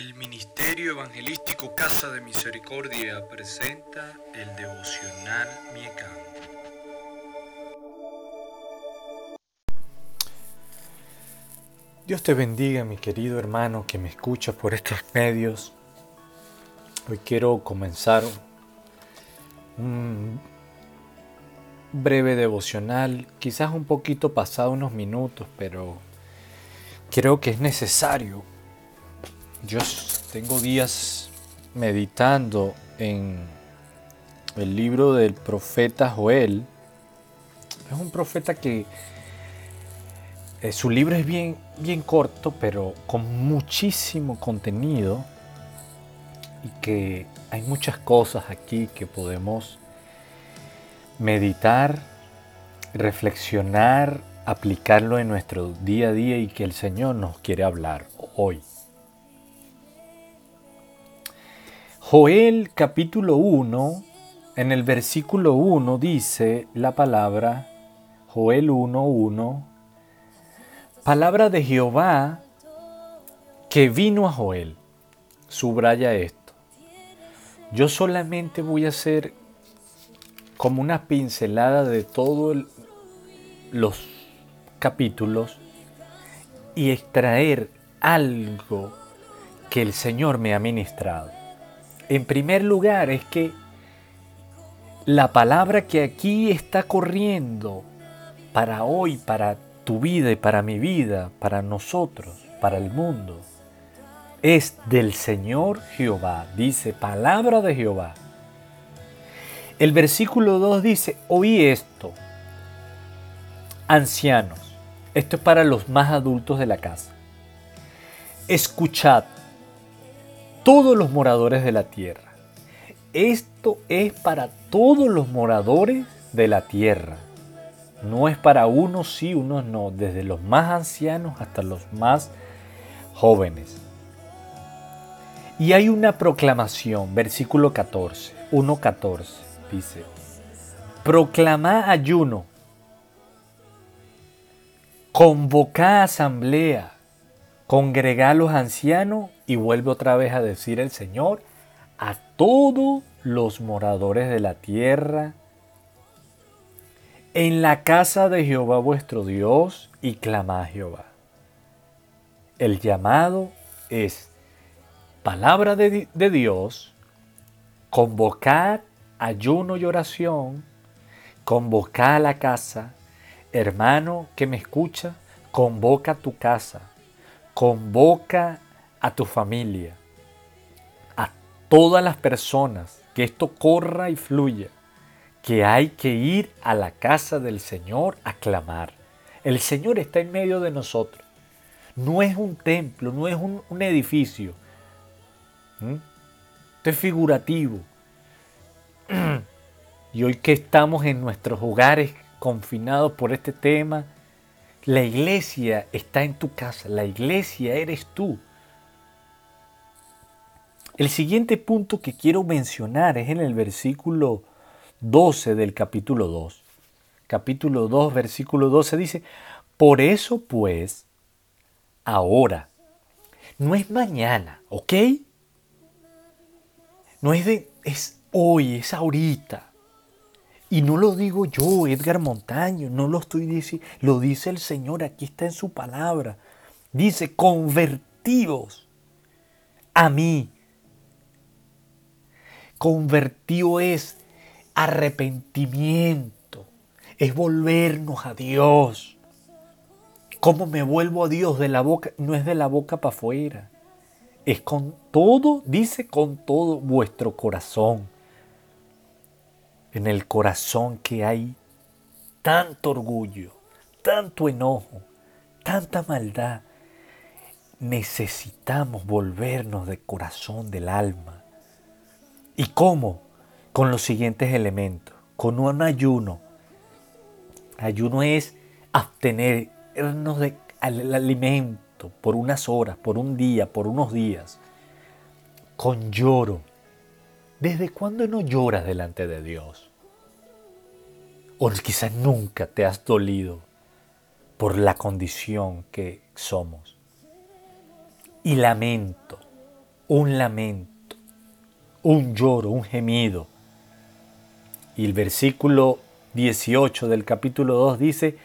El Ministerio Evangelístico Casa de Misericordia presenta el devocional Miecam. Dios te bendiga, mi querido hermano que me escucha por estos medios. Hoy quiero comenzar un breve devocional, quizás un poquito pasado unos minutos, pero creo que es necesario. Yo tengo días meditando en el libro del profeta Joel. Es un profeta que eh, su libro es bien, bien corto, pero con muchísimo contenido y que hay muchas cosas aquí que podemos meditar, reflexionar, aplicarlo en nuestro día a día y que el Señor nos quiere hablar hoy. Joel capítulo 1, en el versículo 1 dice la palabra, Joel 1, 1, palabra de Jehová que vino a Joel. Subraya esto. Yo solamente voy a hacer como una pincelada de todos los capítulos y extraer algo que el Señor me ha ministrado. En primer lugar es que la palabra que aquí está corriendo para hoy, para tu vida y para mi vida, para nosotros, para el mundo, es del Señor Jehová. Dice, palabra de Jehová. El versículo 2 dice, oí esto, ancianos, esto es para los más adultos de la casa, escuchad, todos los moradores de la tierra, esto es para todos los moradores de la tierra, no es para unos sí, unos no, desde los más ancianos hasta los más jóvenes. Y hay una proclamación, versículo 14, 1.14 dice, proclamá ayuno, convocá asamblea, congregá a los ancianos y vuelve otra vez a decir el Señor a todos los moradores de la tierra. En la casa de Jehová vuestro Dios y clamá a Jehová. El llamado es palabra de, Dios, convocar ayuno y oración, convoca a la casa, hermano que me escucha, convoca a tu casa, convoca a tu familia, a todas las personas, que esto corra y fluya, que hay que ir a la casa del Señor a clamar. El Señor está en medio de nosotros. No es un templo, no es un, edificio. Esto es figurativo. Y hoy que estamos en nuestros hogares confinados por este tema, la iglesia está en tu casa, la iglesia eres tú. El siguiente punto que quiero mencionar es en el versículo 12 del capítulo 2. Capítulo 2, versículo 12 dice, por eso pues, ahora, no es mañana, ¿ok? No es de, es hoy, es ahorita. Y no lo digo yo, Edgar Montaño, no lo estoy diciendo, lo dice el Señor, aquí está en su palabra. Dice, convertidos a mí. Convertido es arrepentimiento, es volvernos a Dios. ¿Cómo me vuelvo a Dios? De la boca, no es de la boca para afuera. Es con todo, dice con todo vuestro corazón en el corazón que hay tanto orgullo, tanto enojo, tanta maldad, necesitamos volvernos de corazón del alma. ¿Y cómo? Con los siguientes elementos. Con un ayuno. Ayuno es abstenernos del alimento por unas horas, por un día, por unos días. Con lloro, ¿Desde cuándo no lloras delante de Dios? O quizás nunca te has dolido por la condición que somos. Y lamento, un lamento, un lloro, un gemido. Y el versículo 18 del capítulo 2 dice,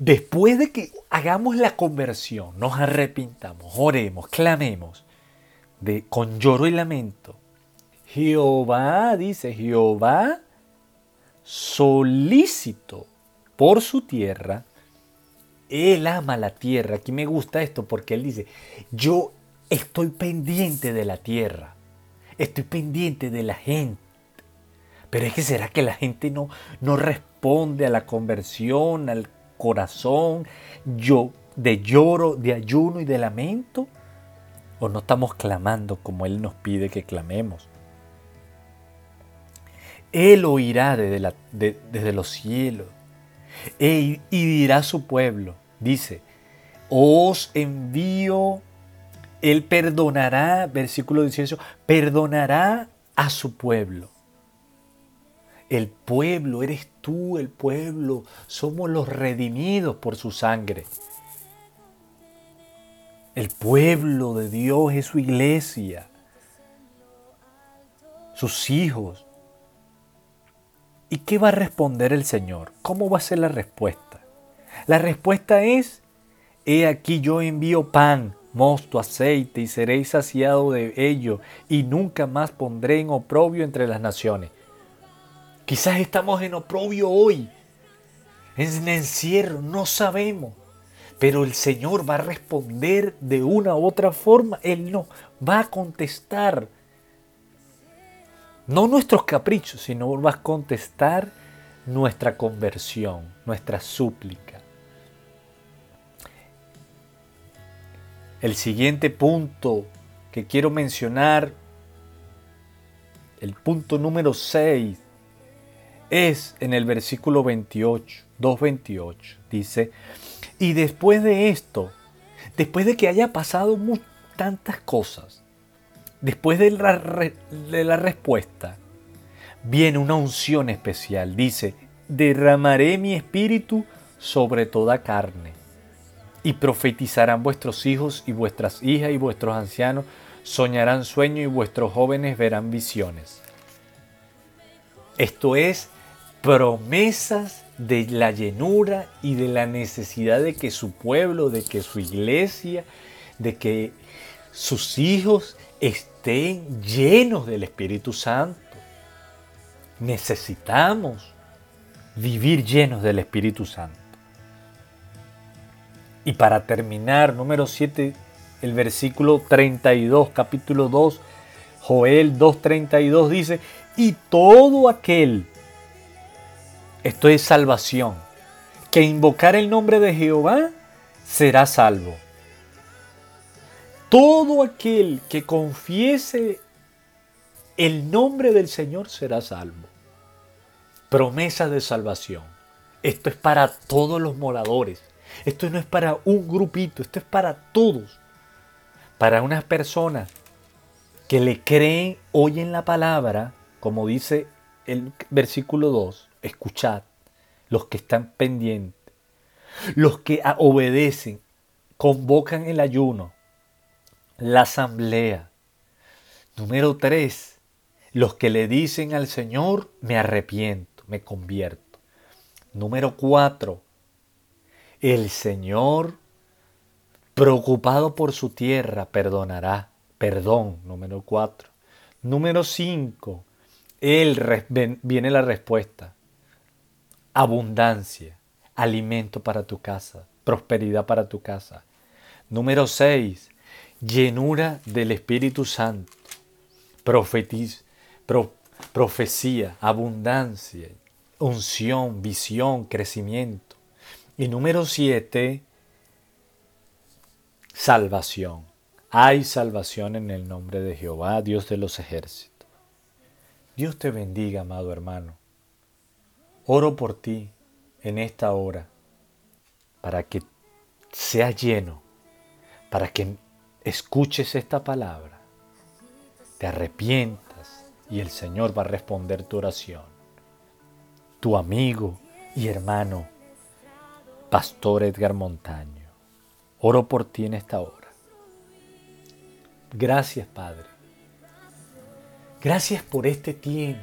después de que hagamos la conversión, nos arrepintamos, oremos, clamemos, de, con lloro y lamento, Jehová, dice Jehová, solícito por su tierra, él ama la tierra. Aquí me gusta esto porque él dice, yo estoy pendiente de la tierra, estoy pendiente de la gente. Pero es que será que la gente no, no responde a la conversión, al corazón, yo, de lloro, de ayuno y de lamento. ¿O no estamos clamando como Él nos pide que clamemos? Él oirá desde, los cielos e, y dirá a su pueblo, dice, os envío, Él perdonará, versículo 18, perdonará a su pueblo. El pueblo, eres tú el pueblo, somos los redimidos por su sangre. El pueblo de Dios es su iglesia, sus hijos. ¿Y qué va a responder el Señor? ¿Cómo va a ser la respuesta? La respuesta es, he aquí yo envío pan, mosto, aceite y seréis saciado de ello y nunca más pondré en oprobio entre las naciones. Quizás estamos en oprobio hoy, en encierro, no sabemos. Pero el Señor va a responder de una u otra forma. Él no va a contestar. No nuestros caprichos, sino va a contestar nuestra conversión, nuestra súplica. El siguiente punto que quiero mencionar, el punto número 6, es en el versículo 28, 2.28. Dice, y después de esto, después de que haya pasado tantas cosas, después de la, respuesta, viene una unción especial. Dice, derramaré mi espíritu sobre toda carne. Y profetizarán vuestros hijos y vuestras hijas y vuestros ancianos soñarán sueños y vuestros jóvenes verán visiones. Esto es promesas de la llenura y de la necesidad de que su pueblo, de que su iglesia, de que sus hijos estén llenos del Espíritu Santo. Necesitamos vivir llenos del Espíritu Santo. Y para terminar, número 7, el versículo 32, capítulo 2, Joel 2.32 dice, y todo aquel, esto es salvación, que invocar el nombre de Jehová será salvo. Todo aquel que confiese el nombre del Señor será salvo. Promesa de salvación. Esto es para todos los moradores. Esto no es para un grupito, esto es para todos. Para unas personas que le creen, oyen la palabra, como dice el versículo 2, escuchad, los que están pendientes, los que obedecen, convocan el ayuno, la asamblea. Número tres, los que le dicen al Señor, me arrepiento, me convierto. Número cuatro, el Señor, preocupado por su tierra, perdonará. Perdón, número cuatro. Número cinco, Él viene la respuesta. Abundancia, alimento para tu casa, prosperidad para tu casa. Número seis, llenura del Espíritu Santo, profetiz, profecía, abundancia, unción, visión, crecimiento. Y número siete, salvación. Hay salvación en el nombre de Jehová, Dios de los ejércitos. Dios te bendiga, amado hermano. Oro por ti en esta hora para que sea lleno, para que escuches esta palabra, te arrepientas y el Señor va a responder tu oración. Tu amigo y hermano, Pastor Edgar Montaño, oro por ti en esta hora. Gracias, Padre, Gracias por este tiempo,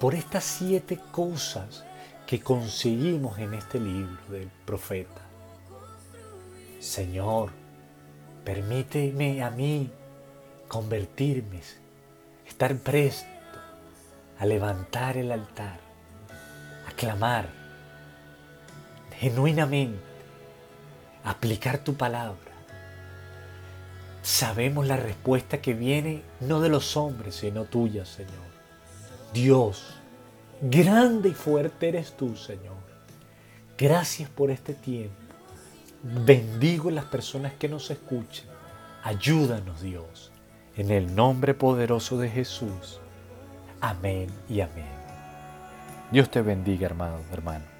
por estas siete cosas que conseguimos en este libro del profeta. Señor, permíteme a mí convertirme, estar presto a levantar el altar, a clamar genuinamente, a aplicar tu palabra. Sabemos la respuesta que viene no de los hombres, sino tuya, Señor. Dios, grande y fuerte eres tú, Señor. Gracias por este tiempo. Bendigo las personas que nos escuchan. Ayúdanos, Dios. En el nombre poderoso de Jesús. Amén y amén. Dios te bendiga, hermano, hermano.